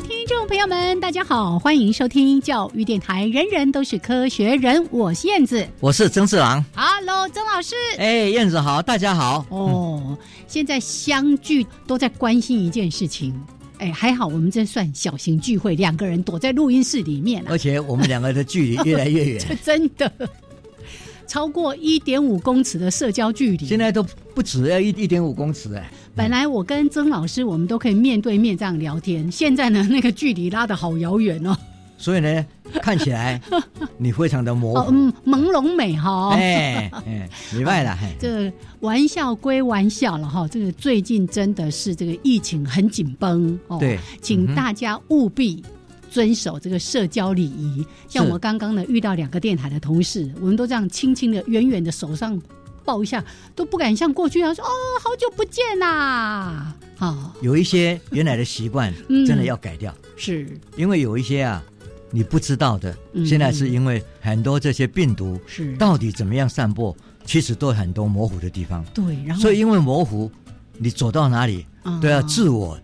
的听众朋友们，大家好，欢迎收听教育电台，人人都是科学人，我是燕子，我是曾志郎。Hello，曾老师。哎，燕子好，大家好。哦，现在相聚都在关心一件事情。哎，还好我们这算小型聚会，两个人躲在录音室里面啊而，且我们两个的距离越来越远，这 真的超过一点五公尺的社交距离。现在都不止要一一点五公尺哎。本来我跟曾老师我们都可以面对面这样聊天，现在呢那个距离拉得好遥远哦。所以呢，看起来你非常的模。嗯，朦胧美哈。哎哎，明白了。嘿 这玩笑归玩笑了哈，这个最近真的是这个疫情很紧绷哦。对，请大家务必遵守这个社交礼仪。像我刚刚呢遇到两个电台的同事，我们都这样轻轻的、远远的手上抱一下，都不敢像过去一样说哦，好久不见呐、啊。有一些原来的习惯 嗯。真的要改掉，是。因为有一些啊你不知道的，嗯。现在是因为很多这些病毒是，到底怎么样散播，其实都有很多模糊的地方。对，然后。所以因为模糊，你走到哪里啊。都要自我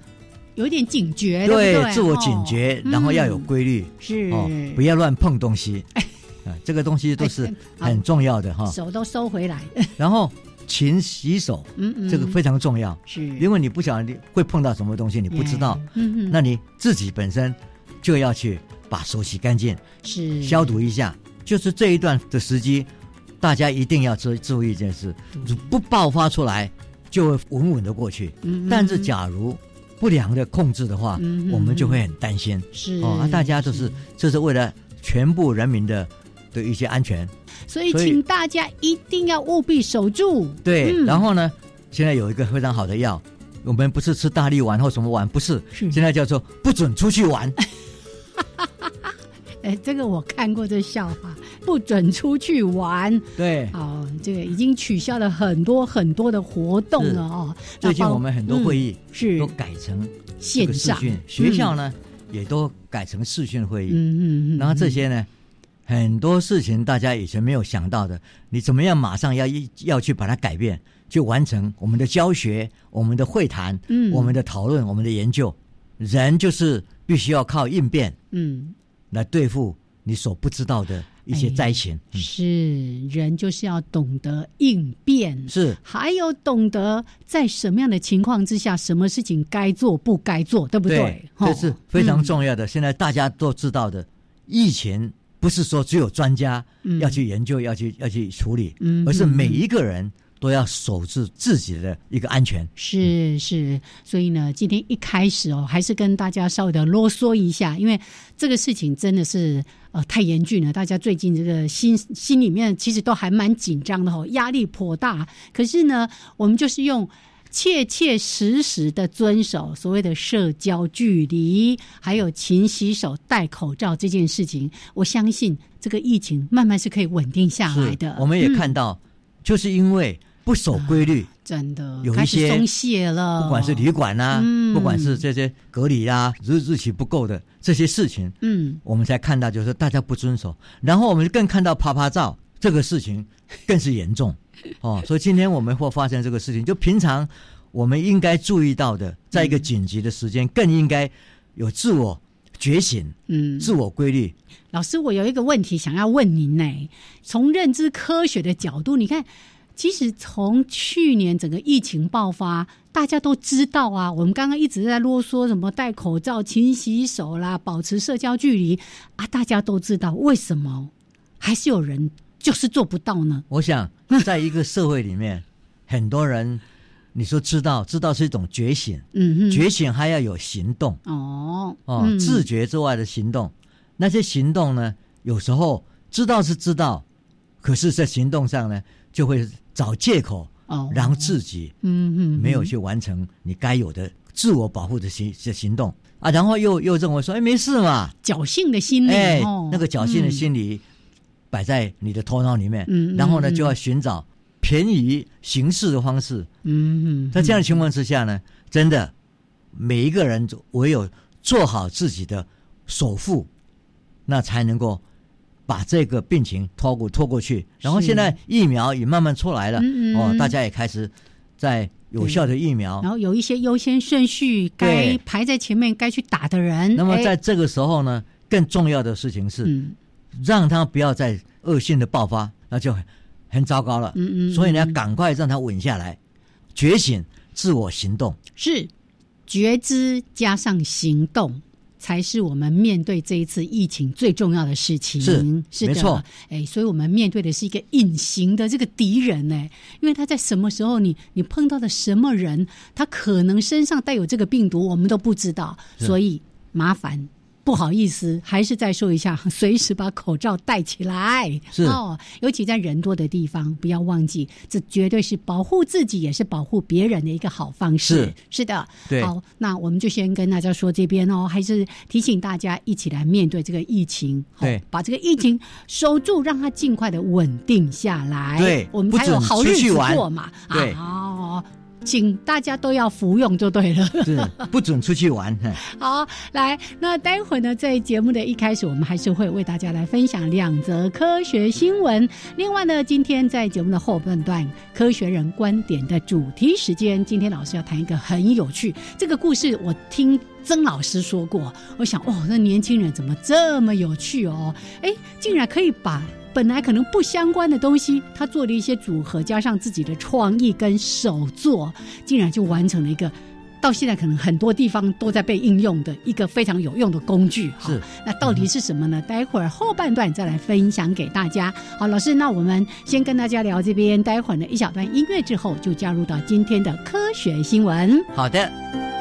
有点警觉，对自我警觉，哦然后要有嗯。规律是。哦，不要乱碰东西。啊，这个东西都是哎很重要的哈。手都收回来，然后勤洗手，嗯嗯，这个非常重要，是因为你不晓得你会碰到什么东西，你不知道，嗯嗯，那你自己本身就要去把手洗干净，是消毒一下。就是这一段的时机，大家一定要注注意一件事，不爆发出来就会稳稳的过去。嗯，嗯但是假如不良的控制的话，嗯我们就会很担心。是哦，啊，大家都是这是为了全部人民的的一些安全。所以请大家一定要务必守住。对，嗯然后呢，现在有一个非常好的药，我们不是吃大力丸或什么丸，不是，是现在叫做不准出去玩。哎，这个我看过这笑话，不准出去玩。对，哦，这个已经取消了很多很多的活动了哦。那最近我们很多会嗯议是都改成这线上，学校呢也都改成视讯会议。嗯嗯嗯，然后这些呢，很多事情大家以前没有想到的，你怎么样马上要一要去把它改变，就完成我们的教学、我们的会谈、嗯我们的讨论、我们的研究。人就是必须要靠应变嗯来对付你所不知道的一些灾情。嗯是人就是要懂得应变，是还有懂得在什么样的情况之下，什么事情该做不该做，对不对？对这是非常嗯重要的。现在大家都知道的，疫情不是说只有专家嗯要去研究、要去要去处理，嗯而是每一个人都要守住自己的一个安全。是是，所以呢，今天一开始哦，还是跟大家稍微的啰嗦一下，因为这个事情真的是呃太严峻了，大家最近这个心心里面其实都还蛮紧张的哦，压力颇大。可是呢，我们就是用。切切实实的遵守所谓的社交距离，还有勤洗手、戴口罩这件事情，我相信这个疫情慢慢是可以稳定下来的。我们也嗯看到，就是因为不守规律，真的有一些松懈了，不管是旅馆啊，嗯。不管是这些隔离啊，日日期不够的这些事情，嗯。我们才看到就是大家不遵守，然后我们更看到啪啪照这个事情更是严重 哦。所以今天我们会发生这个事情，就平常我们应该注意到的，在一个紧急的时间，更应该有自我觉醒、嗯，自我规律。老师，我有一个问题想要问您呢。从认知科学的角度，你看，其实从去年整个疫情爆发大家都知道啊。我们刚刚一直在啰嗦什么戴口罩、勤洗手啦，保持社交距离啊，大家都知道，为什么还是有人就是做不到呢？我想，在一个社会里面，很多人，你说知道，知道是一种觉醒，嗯哼，觉醒还要有行动。哦哦，嗯。自觉之外的行动。那些行动呢，有时候知道是知道，可是，在行动上呢，就会找借口，哦，让自己嗯嗯没有去完成你该有的自我保护的行的行动。啊，然后又又认为说，哎，没事嘛，侥幸的心理哎哦，，那个侥幸的心理摆在你的头脑里面，然后呢，嗯。就要寻找便宜形式的方式。嗯嗯，在这样的情况之下呢，真的每一个人唯有做好自己的首付，那才能够把这个病情拖过拖过去。然后现在疫苗也慢慢出来了，嗯嗯哦，大家也开始在有效的疫苗。然。后有一些优先顺序，该排在前面该去打的人，那么哎。在这个时候呢，更重要的事情是，嗯让他不要再恶性的爆发，那就很很糟糕了。嗯嗯，所以呢，嗯赶快让他稳下来，觉醒，自我行动。是觉知加上行动。才是我们面对这一次疫情最重要的事情。是是的没错，哎，所以我们面对的是一个隐形的这个敌人呢，因为他在什么时候你你碰到的什么人，他可能身上带有这个病毒，我们都不知道，所以麻烦。不好意思，还是再说一下，随时把口罩戴起来。是哦，尤其在人多的地方，不要忘记，这绝对是保护自己，也是保护别人的一个好方式。是是的，对好，那我们就先跟大家说这边哦，还是提醒大家一起来面对这个疫情，好对把这个疫情守住，让它尽快的稳定下来。对我们才有好日子过嘛。对啊哦，请大家都要服用就对了。是不准出去玩。好，来，那待会呢，在节目的一开始，我们还是会为大家来分享两则科学新闻。另外呢，今天在节目的后半段，科学人观点的主题时间，今天老师要谈一个很有趣这个故事，我听。曾老师说过，我想，哦，那年轻人怎么这么有趣哦？哎，竟然可以把本来可能不相关的东西，他做了一些组合，加上自己的创意跟手作，竟然就完成了一个到现在可能很多地方都在被应用的一个非常有用的工具。哈是，那到底是什么呢？待会儿后半段再来分享给大家。好，老师，那我们先跟大家聊这边，待会儿呢一小段音乐之后，就加入到今天的科学新闻。好的。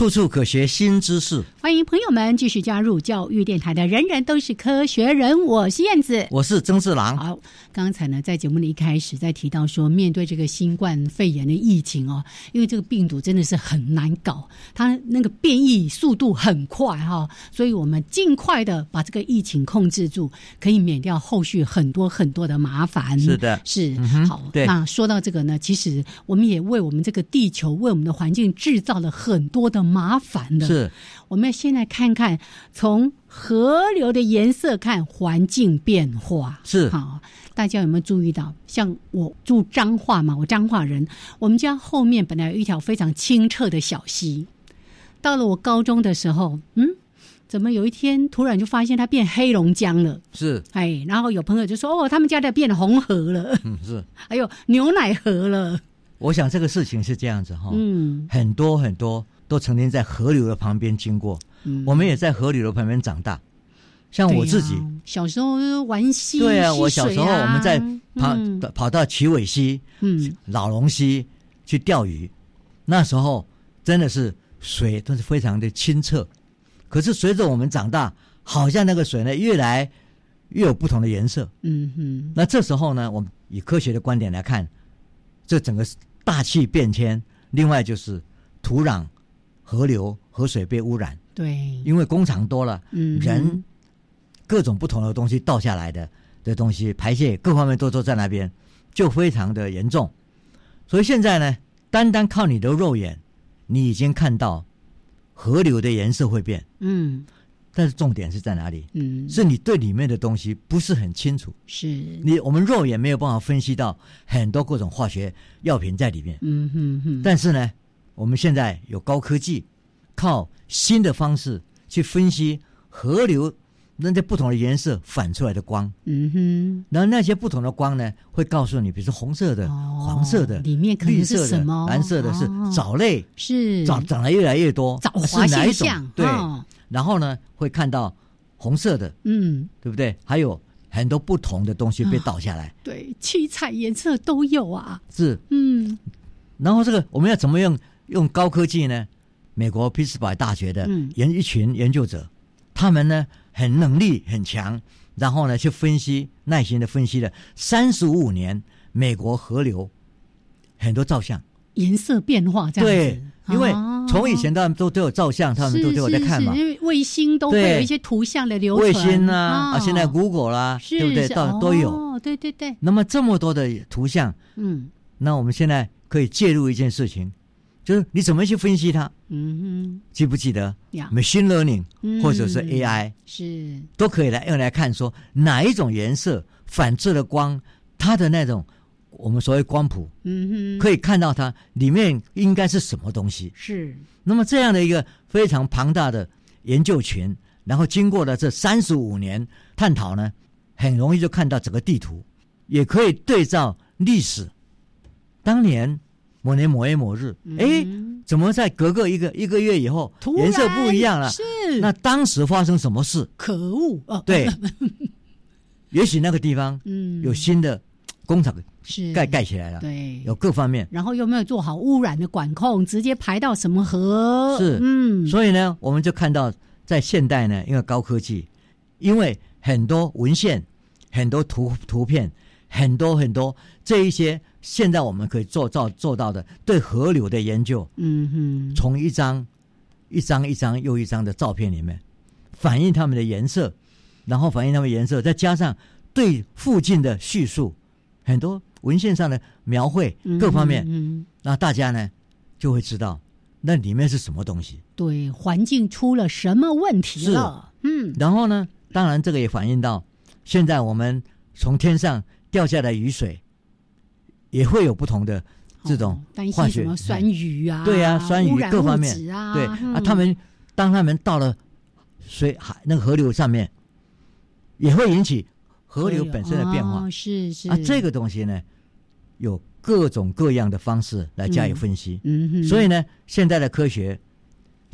处处可学新知识。欢迎朋友们继续加入教育电台的人人都是科学人，我是燕子，我是曾志郎。好，刚才呢，在节目的一开始在提到说，面对这个新冠肺炎的疫情哦，因为这个病毒真的是很难搞，它那个变异速度很快哈，所以我们尽快的把这个疫情控制住，可以免掉后续很多很多的麻烦。是的，是好。对，那说到这个呢，其实我们也为我们这个地球，为我们的环境制造了很多的麻烦的。是。我们要先来看看，从河流的颜色看环境变化是好。大家有没有注意到？像我住彰化嘛，我彰化人，我们家后面本来有一条非常清澈的小溪。到了我高中的时候，嗯，怎么有一天突然就发现它变黑龙江了？是哎，然后有朋友就说：“哦，他们家的变红河了。”嗯，是。还有牛奶河了。我想这个事情是这样子哈，嗯，很多很多。都曾经在河流的旁边经过，我们也在河流的旁边长大。像我自己小时候玩溪，对啊，我小时候我们在跑跑到奇尾溪、嗯，老龙溪去钓鱼，那时候真的是水都是非常的清澈。可是随着我们长大，好像那个水呢越来越有不同的颜色。嗯哼，那这时候呢，我们以科学的观点来看，这整个大气变迁，另外就是土壤。河流河水被污染，对，因为工厂多了，嗯，人各种不同的东西倒下来的的东西排泄各方面都都在那边，就非常的严重。所以现在呢，单单靠你的肉眼，你已经看到河流的颜色会变，嗯，但是重点是在哪里？嗯，是你对里面的东西不是很清楚，是。你我们肉眼没有办法分析到很多各种化学药品在里面，嗯哼哼，但是呢。我们现在有高科技，靠新的方式去分析河流那些不同的颜色反出来的光。嗯哼，然后那些不同的光呢，会告诉你，比如说红色的、黄色的、里面绿色的、蓝色的是藻类，是。长长得越来越多，藻华现象。对，然后呢，会看到红色的，嗯，对不对？还有很多不同的东西被倒下来，对，七彩颜色都有啊。是，嗯，然后这个我们要怎么用？用高科技呢？美国匹兹堡大学的研一群研究者，他们呢很能力很强，然后呢去分析，耐心的分析了三十五年美国河流很多照相颜色变化，这样对，因为从以前他们都都有照相，他们都都有在看嘛，因为卫星都会有一些图像的流传，卫星啊啊，现在 Google 啦，对不对？到都有，哦，对对对。那么这么多的图像，嗯，那我们现在可以介入一件事情。就是你怎么去分析它？嗯哼，记不记得？machine learning 或者是 AI 是都可以来用来看说哪一种颜色反射的光，它的那种我们所谓光谱，嗯哼，可以看到它里面应该是什么东西。是那么这样的一个非常庞大的研究群，然后经过了这三十五年探讨呢，很容易就看到整个地图，也可以对照历史，当年。某年某月某日，哎，怎么在隔个一个一个月以后，颜色不一样了？是。那当时发生什么事？可恶！哦，对，也许那个地方嗯。有新的工厂是。盖盖起来了，对，有各方面，然后又没有做好污染的管控，直接排到什么河？是。嗯，所以呢，我们就看到在现代呢，因为高科技，因为很多文献、很多图图片、很多很多这一些。现在我们可以做到做到的对河流的研究，嗯哼，从一张一张一张又一张的照片里面反映它们的颜色，然后反映它们颜色，再加上对附近的叙述，很多文献上的描绘各方面，嗯，那大家呢就会知道那里面是什么东西，对环境出了什么问题了，嗯，然后呢，当然这个也反映到现在我们从天上掉下来雨水。也会有不同的这种化学，什么酸雨啊，对啊，酸雨各方面啊，对啊，他们当他们到了水海那个河流上面，也会引起河流本身的变化，是是。啊，这个东西呢，有各种各样的方式来加以分析，嗯哼，所以呢，现在的科学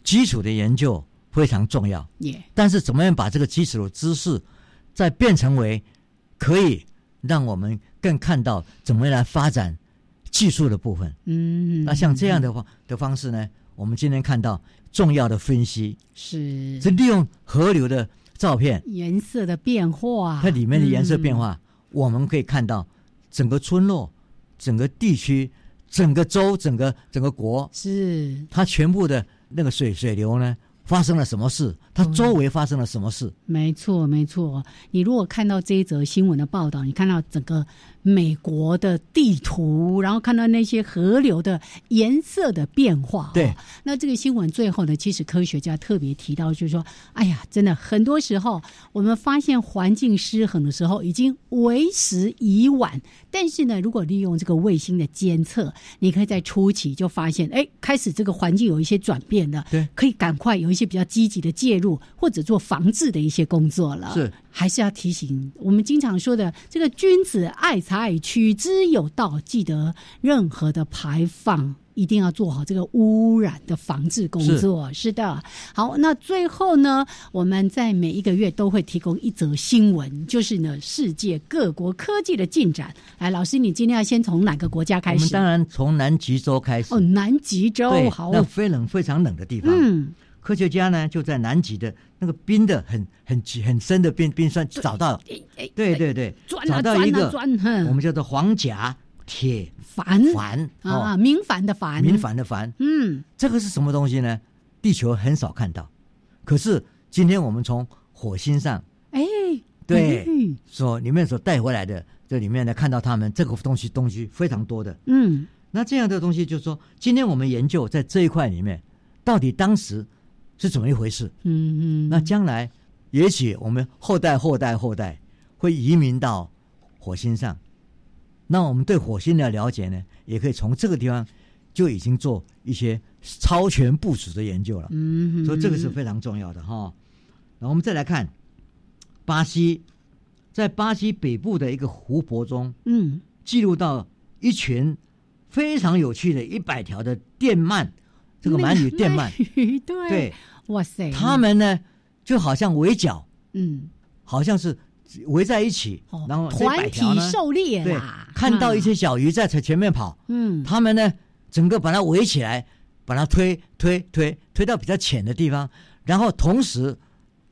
基础的研究非常重要。也。但是怎么样把这个基础的知识，再变成为可以让我们更看到怎么样来发展技术的部分？嗯，那像这样的话的方式呢，我们今天看到重要的分析。是。是利用河流的照片，颜色的变化，它里面的颜色变嗯。化，我们可以看到整个村落、整个地区、整个州、整个整个国，是。它全部的那个水水流呢发生了什么事，他周围发生了什么事。没错，没错。你如果看到这一则新闻的报道，你看到整个美国的地图，然后看到那些河流的颜色的变化、哦，对。那这个新闻最后呢，其实科学家特别提到，就是说，哎呀，真的很多时候我们发现环境失衡的时候，已经为时已晚。但是呢，如果利用这个卫星的监测，你可以在初期就发现，哎，开始这个环境有一些转变了，对，可以赶快有一些比较积极的介入或者做防治的一些工作了。是，还是要提醒我们经常说的这个君子爱财，取之有道。记得任何的排放。一定要做好这个污染的防治工作。是的，好，那最后呢，我们在每一个月都会提供一则新闻，就是呢，世界各国科技的进展。来，老师，你今天要先从哪个国家开始？我们当然从南极洲开始。哦，南极洲，好，那非冷非常冷的地方。嗯，科学家呢就在南极的那个冰的很很很深的冰冰川找到，对对对，找到一个我们叫做黄甲铁矾矾啊，明矾的矾，明矾的矾，嗯，这个是什么东西呢？地球很少看到，可是今天我们从火星上，哎，对，所里面所带回来的这里面呢，看到他们这个东西东西非常多的，嗯，那这样的东西就是说，今天我们研究在这一块里面，到底当时是怎么一回事？嗯嗯，那将来也许我们后代后代后代会移民到火星上。那我们对火星的了解呢，也可以从这个地方就已经做一些超前部署的研究了。嗯，所以这个是非常重要的哈。然后我们再来看巴西，在巴西北部的一个湖泊中，嗯，记录到一群非常有趣的一百条的电鳗，这个鳗鱼电鳗，对对，哇塞，他们呢就好像围剿，嗯，好像是。围在一起，哦、然后团体狩猎对，看到一些小鱼在前面跑，嗯，他们呢整个把它围起来，把它推推推推到比较浅的地方，然后同时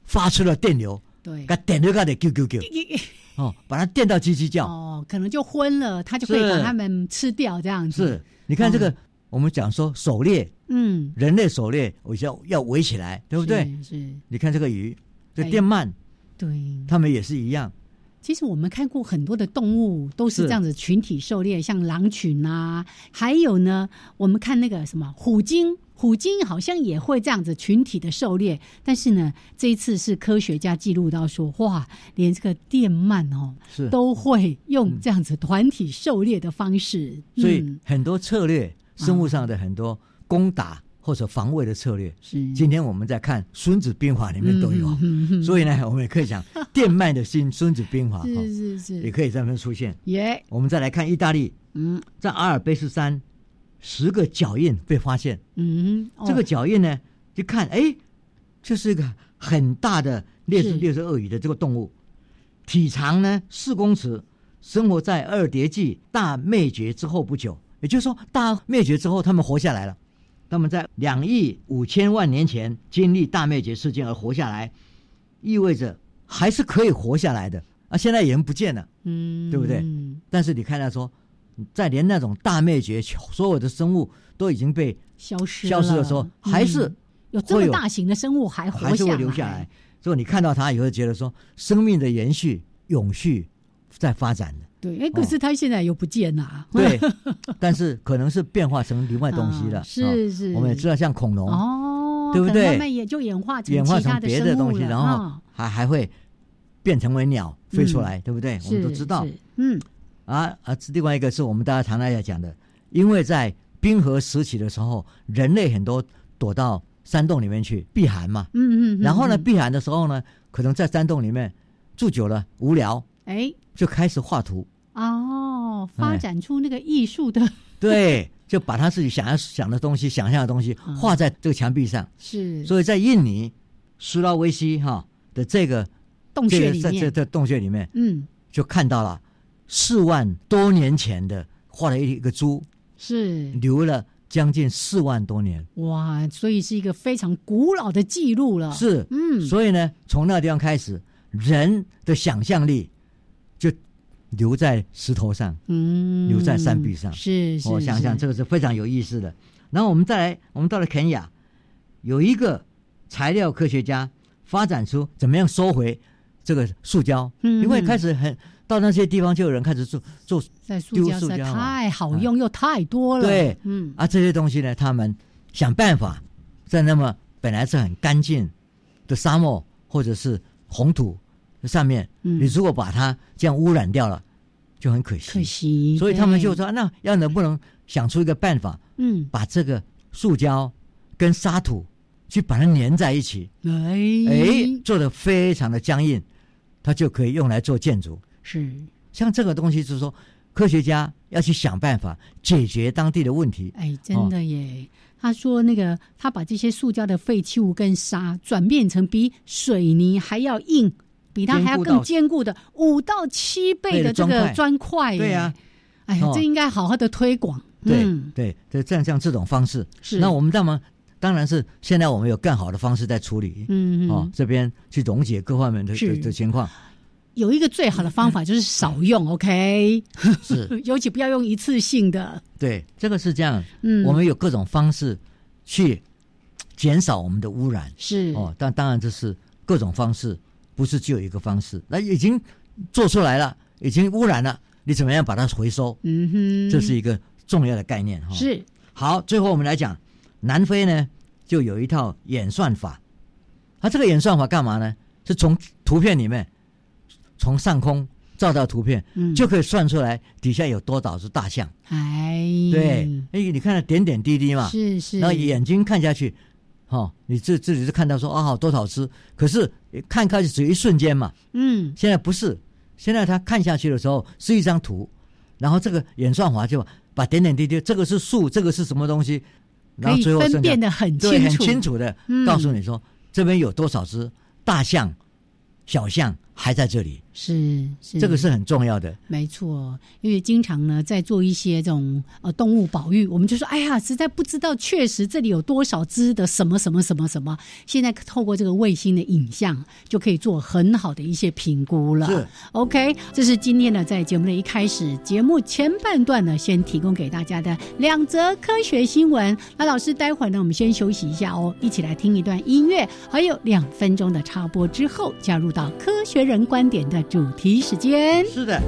发出了电流，对，给电流给它啾啾啾，哦，把它电到叽叽叫，哦，可能就昏了，它就可以把它们吃掉，这样子。是，你看这个，我们讲说狩猎，嗯，人类狩猎，我要要围起来，对不对？是，你看这个鱼，这电鳗。对，他们也是一样。其实我们看过很多的动物都是这样子群体狩猎，像狼群啊，还有呢，我们看那个什么虎鲸，虎鲸好像也会这样子群体的狩猎。但是呢，这一次是科学家记录到说，哇，连这个电鳗哦，是都会用这样子团体狩猎的方式。嗯、所以很多策略，生物上的很多攻打。或者防卫的策略，是。今天我们在看《孙子兵法》里面都有，嗯、所以呢，我们也可以讲电鳗的新《孙子兵法》是是是，也可以在那边出现。耶，我们再来看意大利，嗯，在阿尔卑斯山十个脚印被发现，嗯，这个脚印呢，就看哎，这是一个很大的猎食猎食鳄鱼的这个动物，体长呢四公尺，生活在二叠纪大灭绝之后不久，也就是说大灭绝之后，他们活下来了。他们在两亿五千万年前经历大灭绝事件而活下来，意味着还是可以活下来的啊！现在人不见了，嗯，对不对？但是你看他说，在连那种大灭绝，所有的生物都已经被消失消失的时候，还是有这么大型的生物还活还是会留下来。所以你看到它以后，觉得说生命的延续、永续在发展的。对，哎，可是它现在又不见了。对，但是可能是变化成另外东西了。是是，我们也知道，像恐龙哦，对不对？慢慢也就演化成演化成别的东西，然后还还会变成为鸟飞出来，对不对？我们都知道。嗯，啊啊，另外一个是我们大家常常要讲的，因为在冰河时期的时候，人类很多躲到山洞里面去避寒嘛。嗯嗯。然后呢，避寒的时候呢，可能在山洞里面住久了无聊，哎，就开始画图。哦，发展出那个艺术的、哎，对，就把他自己想要想的东西、想象的东西画在这个墙壁上。是，所以在印尼苏拉威西哈的这个洞穴里面，在这这洞穴里面，嗯，就看到了四万多年前的画了一个猪，是。留了将近四万多年。哇，所以是一个非常古老的记录了。，是，嗯，所以呢，从那个地方开始，人的想象力就留在石头上。嗯，留在山壁上是是，我想想，这个是非常有意思的。然后我们再来，我们到了肯雅，有一个材料科学家发展出怎么样收回这个塑胶，嗯因为开始很到那些地方就有人开始做做在塑丢胶塑胶太好用又太多了。对嗯，啊这些东西呢，他们想办法在那么本来是很干净的沙漠或者是红土上面，嗯你如果把它这样污染掉了，就很可惜。可惜，所以他们就说，那要能不能想出一个办法，嗯，把这个塑胶跟沙土去把它粘在一起，哎哎，做的非常的僵硬，它就可以用来做建筑。是像这个东西，就是说科学家要去想办法解决当地的问题。哎，真的耶。他说，那个他把这些塑胶的废弃物跟沙转变成比水泥还要硬，比它还要更坚固的五到七倍的这个砖块。对呀、哎呀，哦这应该好好的推广。对、嗯、对，这这样像这种方式，是那我们当然当然是现在我们有更好的方式在处理。嗯哦，这边去溶解各方面的的情况。有一个最好的方法就是少用，OK？是，尤其不要用一次性的。对，这个是这样。嗯，我们有各种方式去减少我们的污染。是哦，但当然这是各种方式，不是只有一个方式。那已经做出来了，已经污染了，你怎么样把它回收？嗯哼，这是一个重要的概念哈。是好，最后我们来讲南非呢，就有一套演算法。它这个演算法干嘛呢？是从图片里面，从上空照到图片，嗯就可以算出来底下有多少只大象。哎，对，哎，你看到点点滴滴嘛，是是，然后眼睛看下去，哦，你自自己是看到说啊、好多少只，可是看开始只有一瞬间嘛，嗯。现在不是，现在他看下去的时候是一张图，然后这个演算法就把点点滴滴，这个是树，这个是什么东西，然后最后剩下辨的很对很清楚，清楚的嗯。告诉你说、这边有多少只大象、小象还在这里，是是这个是很重要的。没错，因为经常呢在做一些这种呃动物保育，我们就说哎呀，实在不知道确实这里有多少只的什么什么什么什么。现在透过这个卫星的影像，就可以做很好的一些评估了。是 OK，这是今天呢在节目的一开始，节目前半段呢先提供给大家的两则科学新闻。那老师待会儿呢我们先休息一下哦，一起来听一段音乐，还有两分钟的插播之后，加入到科学人观点的主题时间。是的，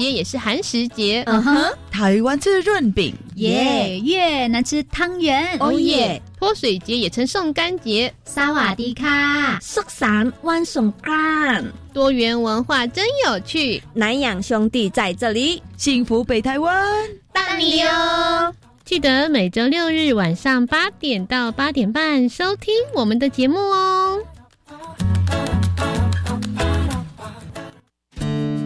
节也是寒食节。嗯哼，台湾吃润饼，耶！越南吃汤圆，哦耶！泼水节也称送干节。萨瓦迪卡，寿山万送干，多元文化真有趣。南洋兄弟在这里，幸福北台湾，大你哦！记得每周六日晚上八点到八点半收听我们的节目哦。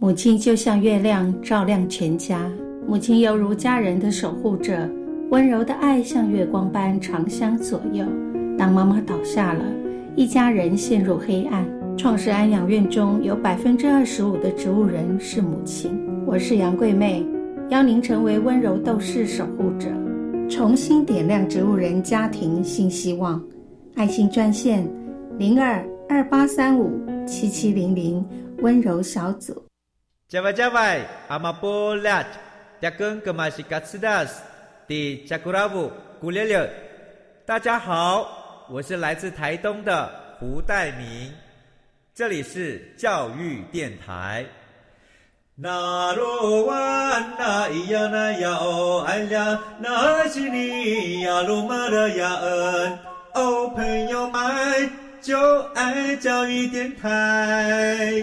母亲就像月亮，照亮全家。母亲犹如家人的守护者，温柔的爱像月光般长相左右。当妈妈倒下了，一家人陷入黑暗。创世安养院中有百分之二十五的植物人是母亲。我是杨桂妹，邀您成为温柔斗士守护者，重新点亮植物人家庭新希望。爱心专线零二二八三五七七零零，温柔小组。加外加外，阿玛波拉，扎根格玛西卡斯达斯，迪加古拉布古列列。大家好，我是来自台东的胡代明。这里是教育电台。那罗哇那咿呀那呀哦哎呀，那是你呀鲁玛的呀恩哦，朋友们就爱教育电台。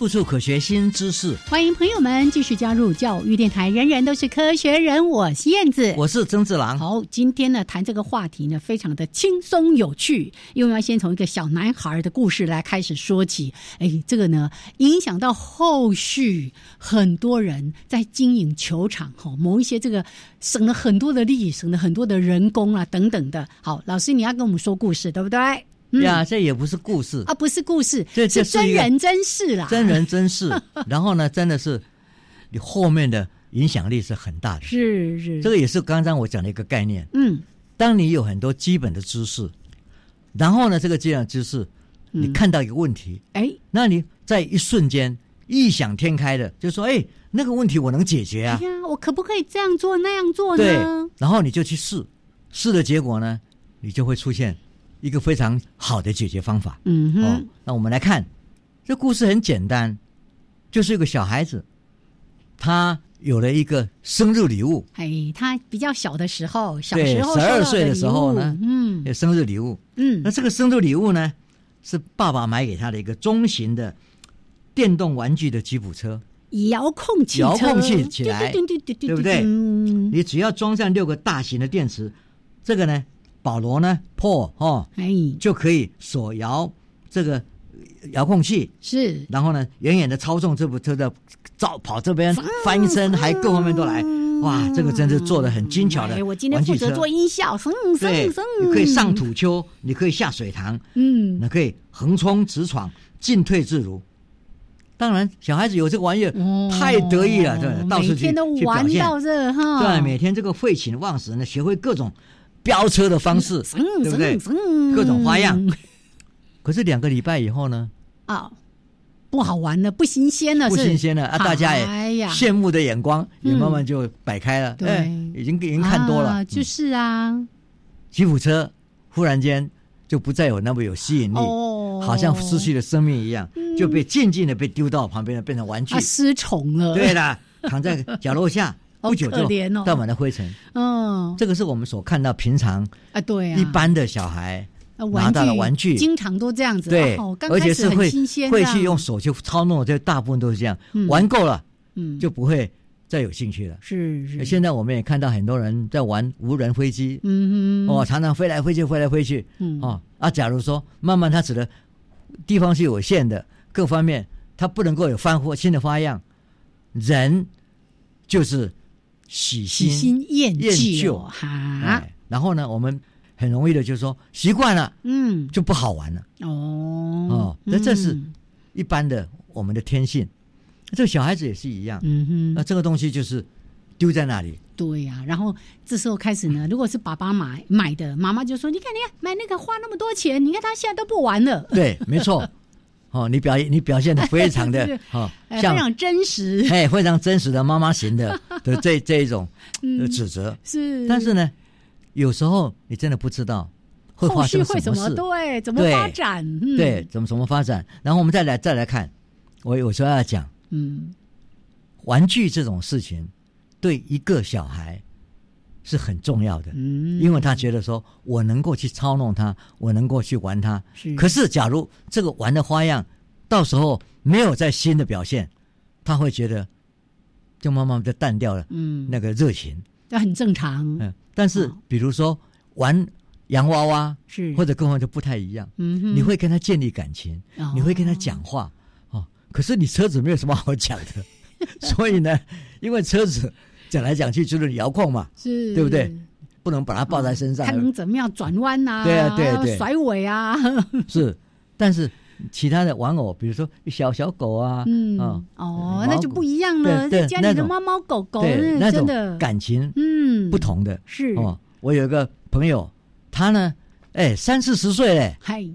处处可学新知识。欢迎朋友们继续加入教育电台。人人都是科学人，我是燕子，我是曾志郎。好，今天呢谈这个话题呢，非常的轻松有趣，因为要先从一个小男孩的故事来开始说起。哎，这个呢影响到后续很多人在经营球场哈，某一些这个省了很多的力，省了很多的人工啊等等的。好，老师你要跟我们说故事，对不对？呀，这也不是故事啊，不是故事，这是真人真事啦，真人真事。然后呢，真的是你后面的影响力是很大的，是是。这个也是刚刚我讲的一个概念。嗯，当你有很多基本的知识，然后呢，这个基本知识，你看到一个问题，哎，那你在一瞬间异想天开的，就说，哎，那个问题我能解决啊，呀，我可不可以这样做那样做呢？对，然后你就去试，试的结果呢，你就会出现。一个非常好的解决方法。嗯哼，那我们来看，这故事很简单，就是一个小孩子，他有了一个生日礼物。哎，他比较小的时候，小时候十二岁的时候呢，嗯，有生日礼物。嗯，那这个生日礼物呢，是爸爸买给他的一个中型的电动玩具的吉普车，遥控器，遥控器起来，对对对对不对？你只要装上六个大型的电池，这个呢？保罗呢破哦，哎，就可以锁摇这个遥控器，是，然后呢，远远的操纵这部车的照跑这边翻身，还各方面都来，哇，这个真是做的很精巧的。我今天负责做音效，对，你可以上土丘，你可以下水塘，嗯，那可以横冲直闯，进退自如。当然，小孩子有这个玩意儿，太得意了，对，到处去去表现，到这哈，对，每天这个废寝忘食呢，学会各种。飙车的方式，对不对？各种花样。可是两个礼拜以后呢？啊，不好玩了，不新鲜了，不新鲜了啊！大家也羡慕的眼光也慢慢就摆开了。对，已经已经看多了。就是啊，吉普车忽然间就不再有那么有吸引力，好像失去了生命一样，就被静静的被丢到旁边了，变成玩具，失宠了。对了，躺在角落下。不久就倒满了灰尘。嗯，这个是我们所看到平常啊，对啊，一般的小孩拿到了玩具，经常都这样子。对，而且是会会去用手去操弄，这大部分都是这样。玩够了，嗯，就不会再有兴趣了。是是。现在我们也看到很多人在玩无人飞机，嗯嗯哦，常常飞来飞去，飞来飞去，嗯哦啊。假如说慢慢他指的地方是有限的，各方面。他不能够有翻或新的花样，人就是喜新厌厌旧旧哈，哎，然后呢，我们很容易的就说习惯了嗯，就不好玩了。哦哦，那这是嗯一般的我们的天性。这个小孩子也是一样，嗯哼，那这个东西就是丢在那里，对呀、然后这时候开始呢，如果是爸爸买买的，妈妈就说：“你看，你看，买那个花那么多钱，你看他现在都不玩了。”对，没错。哦，你表你表现的非常的 哦，非常真实，哎非常真实的妈妈型的 的这这一种嗯的指责。是，但是呢，有时候你真的不知道会后发生续会怎么什么事，对，怎么发展？嗯、对，，怎么怎么发展。然后我们再来再来看，我有时候要讲嗯，玩具这种事情，对一个小孩是很重要的，嗯，因为他觉得说我能够去操弄它，我能够去玩它。是。可是假如这个玩的花样到时候没有在新的表现，他会觉得就慢慢的淡掉了嗯，那个热情。那很正常，嗯，但是哦。比如说玩洋娃娃，是。或者跟我就不太一样，你会跟他建立感情，哦。你会跟他讲话哦。可是你车子没有什么好讲的，所以呢，因为车子讲来讲去就是遥控嘛，是对不对？不能把它抱在身上，看能怎么样转弯呐？对啊对啊对甩尾啊，是。但是其他的玩偶，比如说小小狗啊，嗯，啊哦，那就不一样了。在家里的猫猫狗狗，对那种真的，感情嗯，不同的是哦。我有一个朋友，他呢，哎，三四十岁嘞，嗨，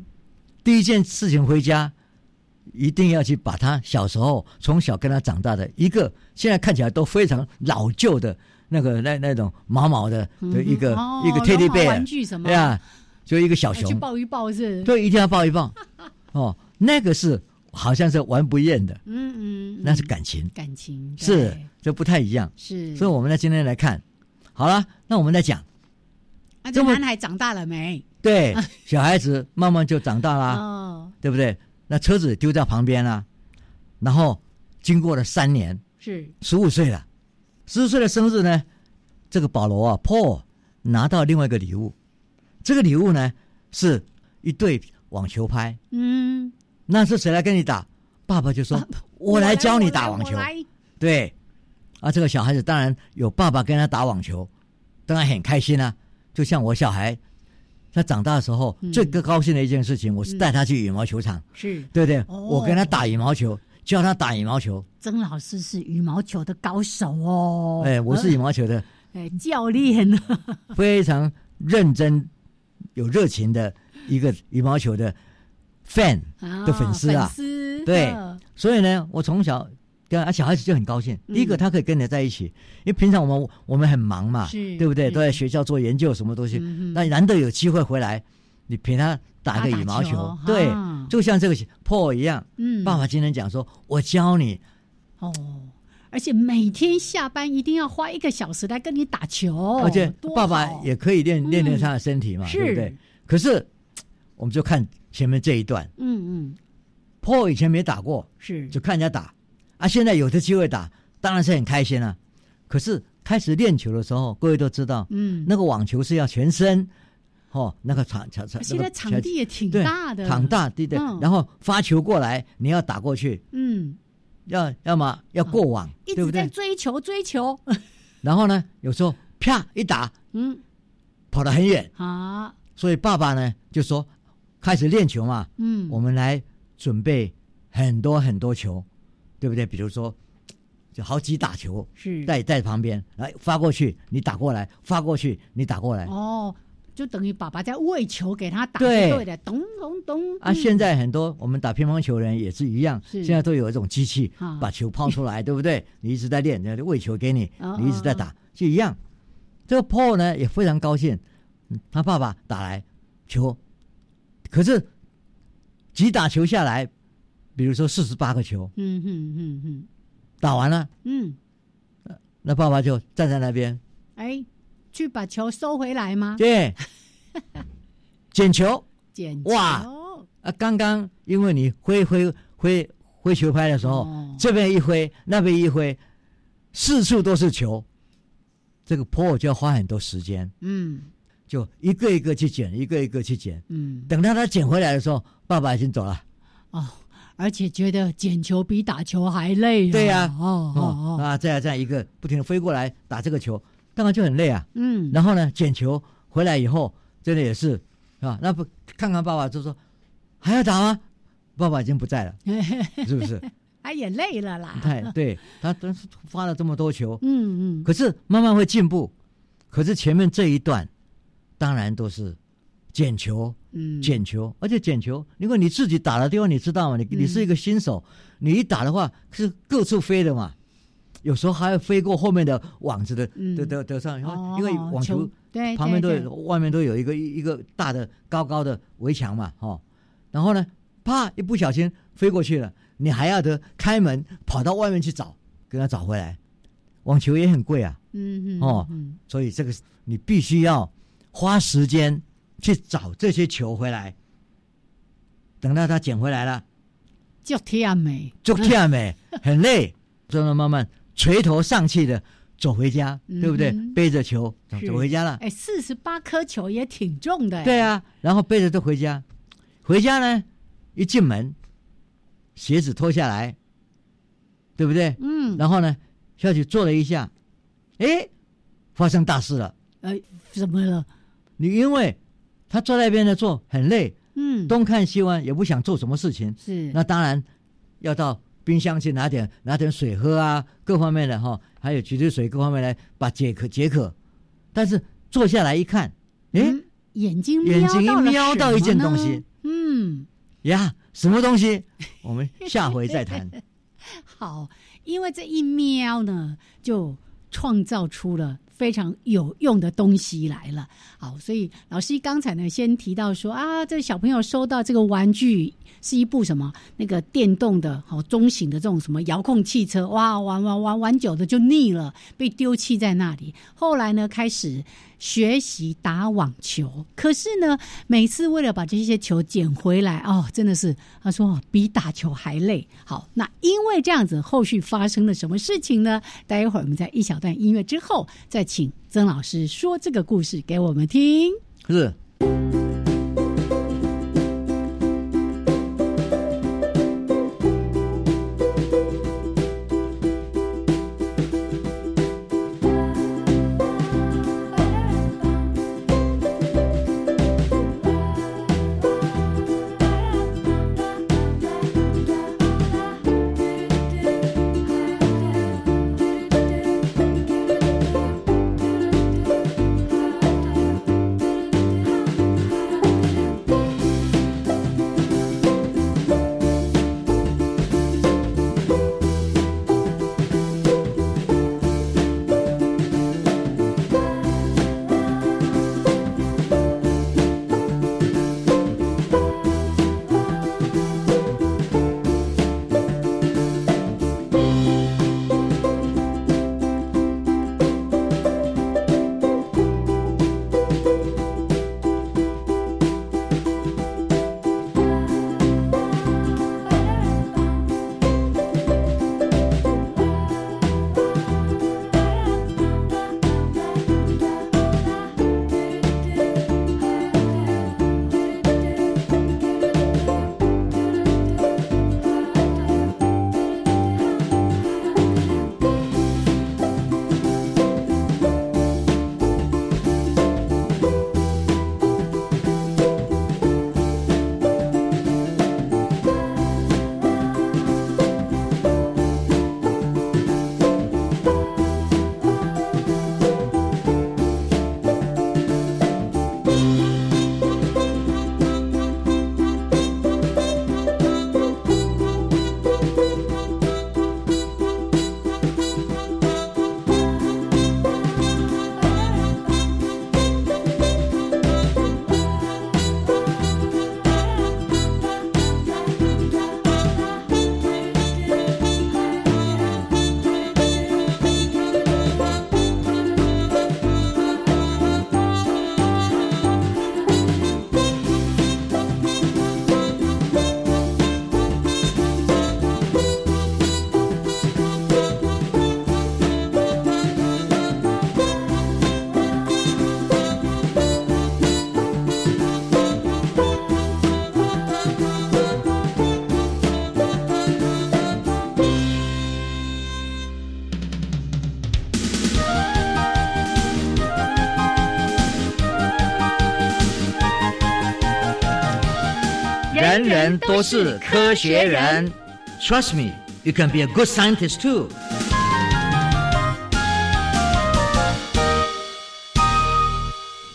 第一件事情回家，一定要去把他小时候从小跟他长大的一个，现在看起来都非常老旧的那个那那种毛毛的的一个、哦一个 teddy bear，玩具什么对呀，就一个小熊，去抱一抱是，对，一定要抱一抱。哦，那个是好像是玩不厌的，嗯嗯，那是感情，感情是对这不太一样。是，所以我们呢今天来看，好了，那我们再讲，啊这男孩长大了没？对，小孩子慢慢就长大啦。哦，对不对？那车子丢在旁边了、然后经过了三年，是十五岁了，十五岁的生日呢，这个保罗啊，Paul 拿到另外一个礼物，这个礼物呢是一对网球拍。嗯，那是谁来跟你打？爸爸就说：“我来教你打网球。”对，啊，这个小孩子当然有爸爸跟他打网球，当然很开心啊。就像我小孩，他长大的时候、嗯最高兴的一件事情，我是带他去羽毛球场。是对不对？哦我跟他打羽毛球，教他打羽毛球。曾老师是羽毛球的高手哦，哎，我是羽毛球的哎教练呢，非常认真、有热情的一个羽毛球的 fan 的粉丝啊。粉丝对嗯所以呢，我从小跟啊小孩子就很高兴。嗯。第一个，他可以跟你在一起，因为平常我们我们很忙嘛，是对不对？都在学校做研究，什么东西。那难得有机会回来，你陪他打个羽毛球，球对啊，就像这个 Paul 一样。嗯。爸爸今天讲说，我教你。哦，而且每天下班一定要花一个小时来跟你打球，而且爸爸也可以练嗯。练练他的身体嘛，是。对不对？可是我们就看前面这一段。嗯嗯，Paul 以前没打过，是。就看人家打啊，现在有的机会打，当然是很开心啊。可是开始练球的时候，各位都知道，嗯，那个网球是要全身，哦，那个场场场，现在场地也挺大的，场大，对对。嗯然后发球过来，你要打过去，嗯，要要么要过网，一直在对不对？追求追求，然后呢，有时候啪一打，嗯，跑得很远，好，所以爸爸呢就说，开始练球嘛，嗯，我们来准备很多很多球，对不对？比如说，就好几打球是带在旁边，来发过去，你打过来，发过去，你打过来。哦，就等于爸爸在喂球给他打，对对的，咚咚咚啊，嗯现在很多我们打乒乓球的人也是一样，是现在都有一种机器啊把球抛出来，对不对？你一直在练，人家喂球给你哦，你一直在打，就一样。这个 Paul 呢也非常高兴，嗯他爸爸打来球，可是几打球下来，比如说四十八个球。嗯哼哼哼，打完了，嗯，那爸爸就站在那边，哎，去把球收回来吗？对，捡球。捡哇啊！刚刚因为你挥挥挥挥球拍的时候，哦。这边一挥，那边一挥，四处都是球，这个 Paul 就要花很多时间，嗯。就一个一个去捡，一个一个去捡。嗯，等到他捡回来的时候，爸爸已经走了。哦，而且觉得捡球比打球还累、啊。对呀哦哦哦哦，啊，这样这样一个不停的飞过来打这个球，当然就很累啊。嗯，然后呢，捡球回来以后，真的也是啊，那不看看爸爸就说还要打吗？爸爸已经不在了，是不是？他也累了啦。太对他，他发了这么多球，嗯嗯，可是慢慢会进步。可是前面这一段，当然都是捡球，嗯。捡球，而且捡球，如果你自己打的地方，你知道吗？你你是一个新手，你一打的话是各处飞的嘛，有时候还要飞过后面的网子的嗯。的的的上，因为哦因为网球对旁边都对。有外面都有一个一个大的高高的围墙嘛，哦，然后呢，啪一不小心飞过去了，你还要得开门跑到外面去找，给他找回来。网球也很贵啊，嗯嗯哦嗯。所以这个你必须要花时间去找这些球回来。等到他捡回来了，就甜美，就跳美，很累，就能慢慢垂头丧气的走回家，对不对嗯？背着球走回家了。哎，四十八颗球也挺重的。对，啊，然后背着都回家，回家呢，一进门，鞋子脱下来，对不对？嗯，然后呢，下去坐了一下，哎，发生大事了。哎，怎么了？你因为他坐在那边的坐很累，嗯，东看西望，也不想做什么事情，是。那当然要到冰箱去拿点拿点水喝啊，各方面的哈，还有橘子水各方面来把解渴解渴。但是坐下来一看，哎、嗯眼睛眼睛一瞄到一件东西，嗯，呀，什么东西？我们下回再谈。好，因为这一瞄呢，就创造出了非常有用的东西来了。好，所以老师刚才呢，先提到说啊，这小朋友收到这个玩具是一部什么那个电动的好中型的这种什么遥控汽车，哇，玩玩玩玩久的就腻了，被丢弃在那里。后来呢，开始学习打网球，可是呢，每次为了把这些球捡回来，哦，真的是他说比打球还累。好，那因为这样子，后续发生了什么事情呢？待会儿我们在一小段音乐之后，再请曾老师说这个故事给我们听。是。都是科学人。Trust me, you can be a good scientist too.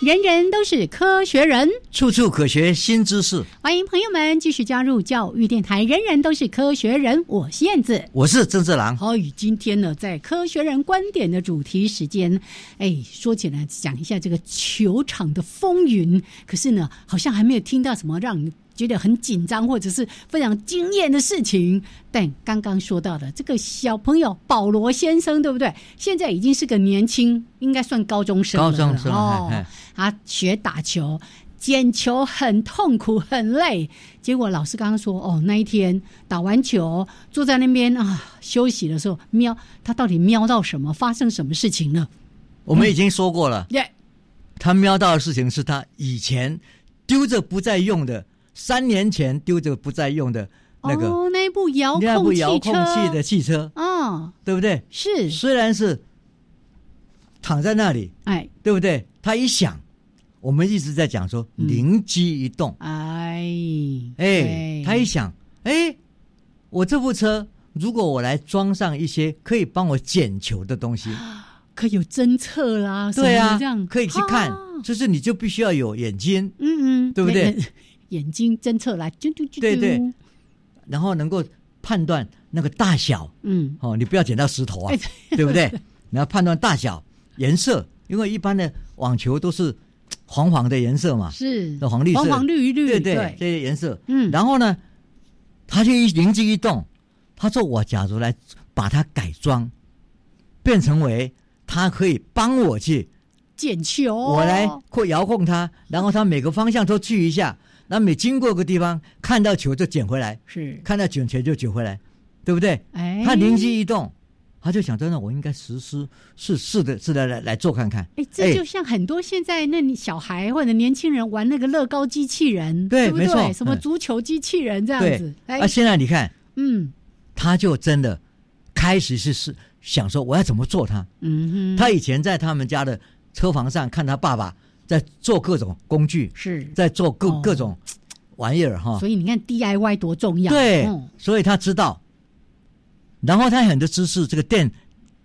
人人都是科学人，处处可学新知识。欢迎朋友们继续加入教育电台。人人都是科学人，我是燕子，我是郑志郎。好，与今天呢，在科学人观点的主题时间，哎，说起来讲一下这个球场的风云。可是呢，好像还没有听到什么让你觉得很紧张或者是非常惊艳的事情。但刚刚说到的这个小朋友保罗先生，对不对？现在已经是个年轻，应该算高中生了。高中生哦，他学打球。捡球很痛苦很累，结果老师刚刚说，哦，那一天打完球坐在那边啊休息的时候，瞄他到底瞄到什么？发生什么事情了？我们已经说过了，耶、他瞄到的事情是他以前丢着不再用的，三年前丢着不再用的那个哦，那部遥控那部遥控器，的汽车，哦，对不对？是，虽然是躺在那里，哎。对不对？他一想，我们一直在讲说嗯。灵机一动，哎。哎，他一想，哎，我这部车如果我来装上一些可以帮我捡球的东西，可有侦测啦，对啊这样，可以去看啊，就是你就必须要有眼睛，嗯嗯，对不对眼？睛侦测来，啾啾啾啾，对对。然后能够判断那个大小。嗯，哦，你不要捡到石头啊哎，对。不对？你要判断大小、颜色，因为一般的网球都是黄黄的颜色嘛，是。黄绿色。黄黄绿绿，对对，对，这些颜色。嗯，然后呢，他就一灵机一动，他说：“我假如来把它改装，变成为他可以帮我去，捡球，我来控遥控它，然后它每个方向都去一下，然后每经过个地方看到球就捡回来，是，看到捡球就捡回来，对不对？哎，他灵机一动，他就想真的，我应该实施是是的是的来来做看看。哎，这就像很多现在那小孩或者年轻人玩那个乐高机器人，不对？对？没错。什么嗯。足球机器人这样对。子，，哎。啊，，现在你看，嗯。他就真的开始是是想说我要怎么做他。嗯哼，他以前在他们家的车房上看他爸爸在做各种工具，是，在做各、哦各种玩意儿哈。所以你看 DIY 多重要，对，嗯所以他知道。然后他很多知识，这个电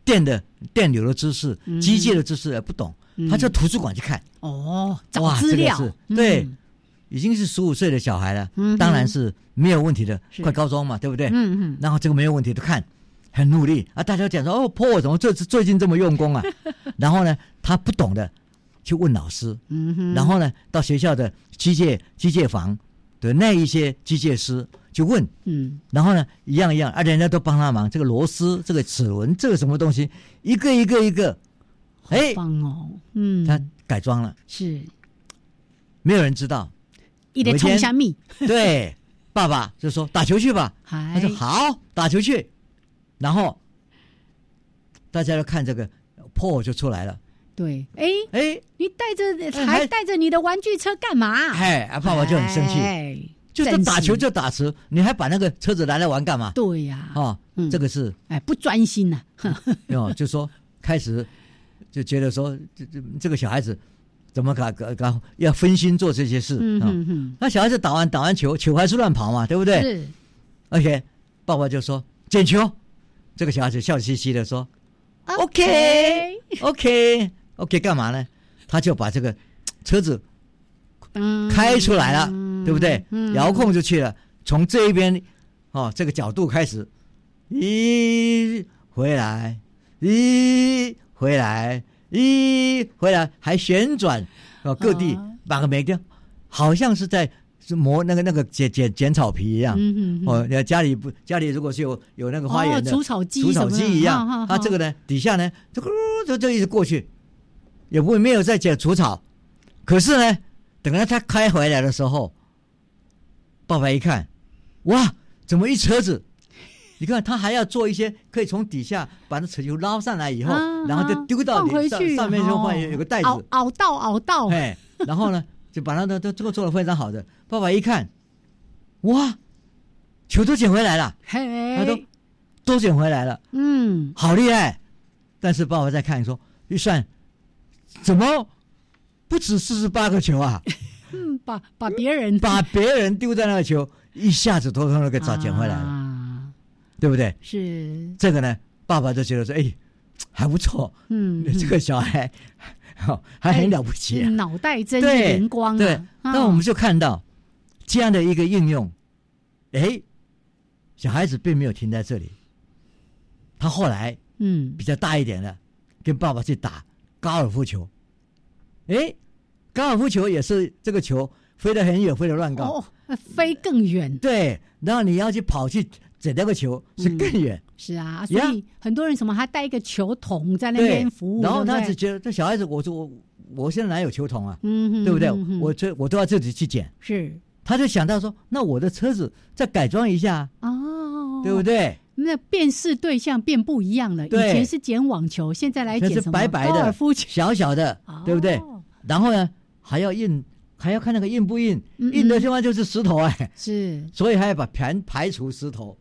电的电流的知识、嗯机械的知识也不懂，嗯他就图书馆去看。哦，找哇资料这个是，对嗯已经是十五岁的小孩了，嗯当然是没有问题的，快高中嘛，对不对？嗯嗯，然后这个没有问题的看，很努力啊！大家讲说哦，破怎么这次最近这么用功啊？然后呢，他不懂的去问老师，嗯哼，然后呢，到学校的机械机械房的那一些机械师去问，嗯。然后呢，一样一样，啊，人家都帮他忙，这个螺丝、这个齿轮、这个什么东西，一个一个一个，哎，棒哦，嗯，他改装了，是。没有人知道。一点冲一下蜜，对，爸爸就说打球去吧，他说好，打球去，然后大家都看这个破就出来了，对，哎，哎你带着哎还还带着你的玩具车干嘛？哎，啊，爸爸就很生气，哎就是打球就打球，你还把那个车子拿来玩干嘛？对呀，哦，嗯。这个是哎，不专心呐，哦，就说开始就觉得说这这这个小孩子怎么搞搞搞要分心做这些事嗯啊？哼哼，那小孩子打完打完球，球还是乱跑嘛，对不对？是，而且爸爸就说捡球，这个小孩子笑嘻嘻的说 OK OK OK 干嘛呢？他就把这个车子嗯开出来了，对不对？嗯遥控就去了，从这一边哦这个角度开始，咦回来，咦回来，咦回来，还旋转哦各地啊把个每个好像是在是磨那个那个剪剪剪草皮一样。嗯哼哼，哦，你家里不家里如果是有有那个花园的、哦除草机除草机一样，它这个呢底下呢就咕就就一直过去，也不会没有在剪除草，可是呢，等到他开回来的时候，爸爸一看，哇，怎么一车子？你看他还要做一些可以从底下把那车球捞上来以后，啊然后就丢到放你上，上面就放哦有有个袋子，熬熬到熬到，哎，然后呢，就把它的都这个做的非常好的。爸爸一看，哇，球都捡回来了，嘿，他都都捡回来了，嗯，好厉害！但是爸爸再看说，一算，怎么不止四十八个球啊？嗯，把把别人 把别人丢在那个球一下子偷偷的给找捡回来了，啊，对不对？是，这个呢，爸爸就觉得说，哎，还不错，嗯，这个小孩哦 还很了不起、啊。脑袋真是灵光啊！对，啊那我们就看到这样的一个应用，哎，小孩子并没有停在这里，他后来嗯比较大一点了，跟爸爸去打高尔夫球。哎，高尔夫球也是这个球飞得很远，飞得乱高。哦，飞更远对，然后你要去跑去捡那个球是更远。是啊，所以很多人什么还带一个球桶在那边服务，然后他只觉得这小孩子，我说我我现在哪有球桶啊，嗯哼对不对？嗯我这我都要自己去捡。是他就想到说，那我的车子再改装一下，哦，对不？对？那辨识对象变不一样了，以前是捡网球，现在来捡什么？白白的高尔夫球，小小的，对不对？哦然后呢，还要印，还要看那个硬不硬，嗯印的地方就是石头哎，是。所以还要把盘排除石头。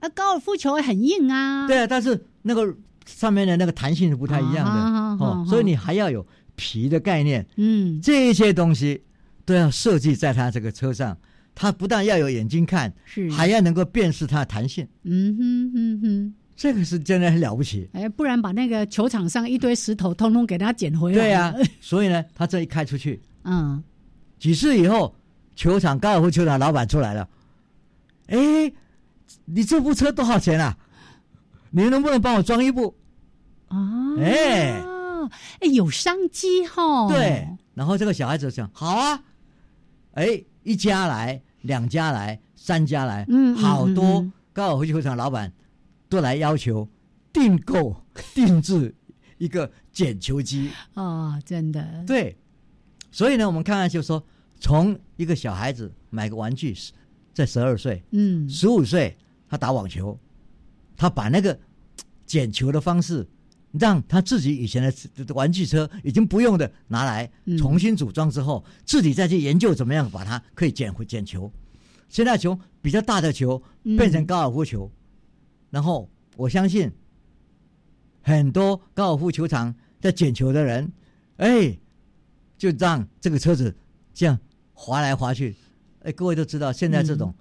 啊，高尔夫球很硬啊，对啊，但是那个上面的那个弹性是不太一样的。哦啊，所以你还要有皮的概念，嗯，这些东西都要设计在它这个车上。它不但要有眼睛看，是。还要能够辨识它的弹性，嗯哼哼哼，这个是真的很了不起。哎，不然把那个球场上一堆石头通通给它捡回来，对呀、所以呢，他这一开出去，嗯，几次以后，球场高尔夫球场老板出来了，哎，你这部车多少钱啊？你能不能帮我装一部？啊，哎。哎，有商机哈，对，然后这个小孩子想好啊，哎，一家来，两家来，三家来，好多嗯。高尔夫球场老板都来要求订购、定制一个捡球机。哦，真的，对，所以呢，我们看看就说，从一个小孩子买个玩具，在十二岁、嗯，十五岁，他打网球，他把那个捡球的方式，让他自己以前的玩具车已经不用的拿来嗯。重新组装之后，自己再去研究怎么样把它可以捡回捡球。现在球比较大的球嗯。变成高尔夫球，然后我相信很多高尔夫球场在捡球的人，哎，就让这个车子这样滑来滑去。哎，各位都知道，现在这种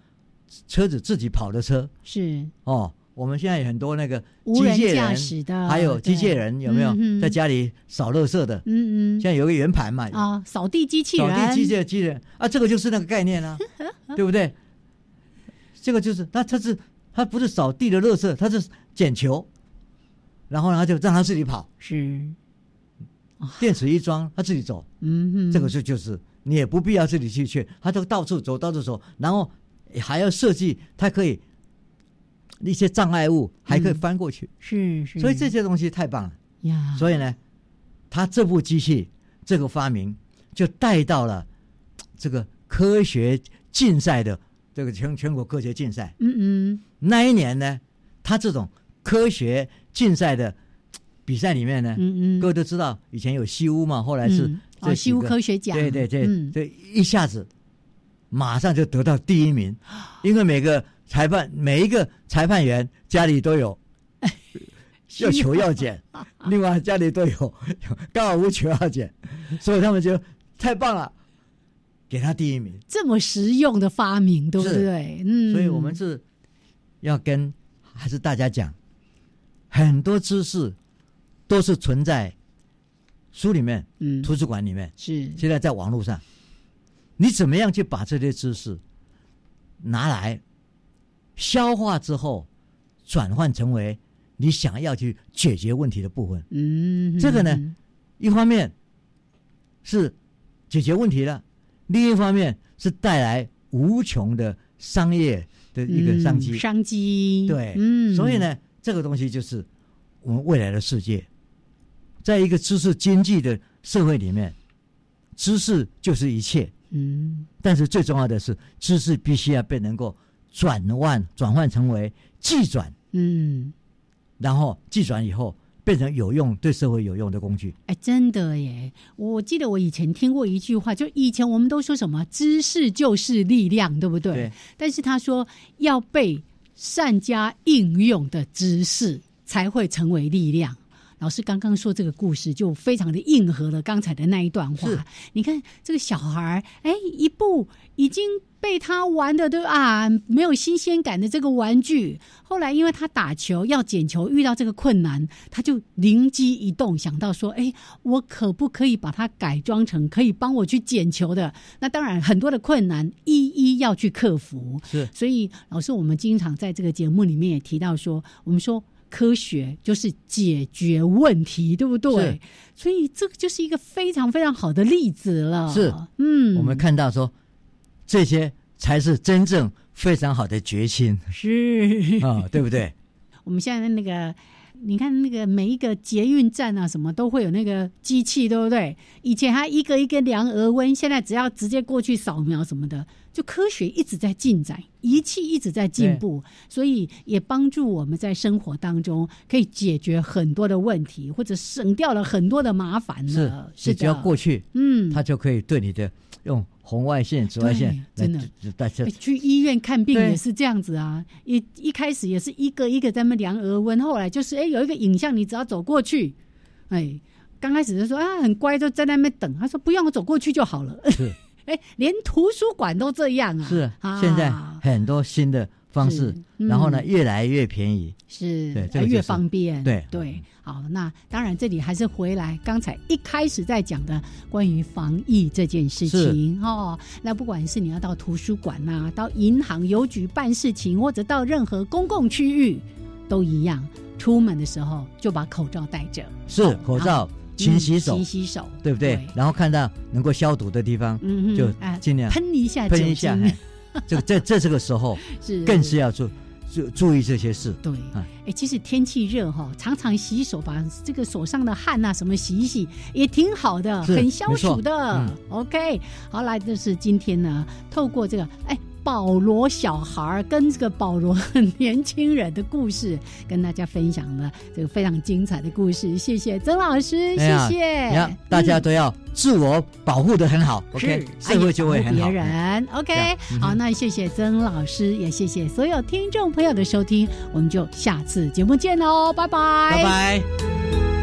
车子自己跑的车，是。哦，我们现在有很多那个机械人，驶的，还有机械人，有没有？嗯在家里扫垃圾的？嗯嗯。现在有个圆盘嘛，啊，扫地机器扫人，地机械机器人。啊，这个就是那个概念啊，对不对？这个就是，那它是它不是扫地的垃圾，它是捡球，然后呢，他就让它自己跑，是，电池一装，它自己走，嗯哼，这个是就是你也不必要自己去去，它就到处走，到处走，然后还要设计它可以一些障碍物还可以翻过去，是是，所以这些东西太棒了。呀，所以呢，他这部机器这个发明就带到了这个科学竞赛的这个全全国科学竞赛。嗯嗯。那一年呢，他这种科学竞赛的比赛里面呢，嗯嗯，各位都知道以前有西屋嘛，后来是嗯。这几个哦西屋科学奖。对对对，嗯。这一下子马上就得到第一名，因为每个裁判每一个裁判员家里都有 要球要捡，另外家里都有 高尔夫球要捡，所以他们就太棒了，给他第一名。这么实用的发明，对不对？嗯，所以我们是要跟还是大家讲，很多知识都是存在书里面、嗯。图书馆里面，是。现在在网络上，你怎么样去把这些知识拿来消化之后，转换成为你想要去解决问题的部分？嗯，这个呢，一方面是解决问题了，另一方面是带来无穷的商业的一个商机。嗯商机，对，嗯，所以，呢，这个东西就是我们未来的世界，在一个知识经济的社会里面，知识就是一切。嗯但是最重要的是，知识必须要被能够转换转换成为技转，嗯，然后技转以后变成有用对社会有用的工具。哎，真的耶！我记得我以前听过一句话，就以前我们都说什么“知识就是力量”，对不对？对但是他说要被善加应用的知识才会成为力量。老师刚刚说这个故事就非常的应和了刚才的那一段话。你看这个小孩儿，哎，一步已经被他玩的都啊没有新鲜感的这个玩具，后来因为他打球要捡球遇到这个困难，他就灵机一动想到说，哎，我可不可以把它改装成可以帮我去捡球的？那当然很多的困难一一要去克服。是，所以老师我们经常在这个节目里面也提到说，我们说。科学就是解决问题，对不对？所以这个就是一个非常非常好的例子了。是，嗯，我们看到说，这些才是真正非常好的决心。是啊，对不对？我们现在那个，你看那个每一个捷运站啊，什么都会有那个机器，对不对？以前还一个一个量额温，现在只要直接过去扫描什么的。就科学一直在进展，仪器一直在进步，所以也帮助我们在生活当中可以解决很多的问题，或者省掉了很多的麻烦了。是，只要过去，嗯，它就可以对你的用红外线、紫外线，真的，大家去医院看病也是这样子啊。一一开始也是一个一个在那量额温，后来就是哎有一个影像，你只要走过去，哎，刚开始就说啊很乖，就在那边等。他说不用，我走过去就好了。是。哎，连图书馆都这样啊！是，现在很多新的方式，然后呢，越来越便宜，是，对，越方便，对对。好，那当然，这里还是回来刚才一开始在讲的关于防疫这件事情哦。那不管是你要到图书馆呐，到银行、邮局办事情，或者到任何公共区域，都一样，出门的时候就把口罩戴着，是口罩。勤洗手，勤洗手，对不对？然后看到能够消毒的地方，就尽量喷一下，喷一下。这个这这这个时候 是更是要注注注意这些事。对，哎，其实天气热哈，常常洗手，把这个手上的汗呐什么洗一洗，也挺好的，很消暑的。OK，好，来，这是今天呢，透过这个，哎。保罗小孩跟这个保罗年轻人的故事，跟大家分享了这个非常精彩的故事。谢谢曾老师，谢谢。大家都要自我保护的很好，OK，社会就会很好。别人，OK，好，那谢谢曾老师，也谢谢所有听众朋友的收听，我们就下次节目见喽，拜拜，拜拜。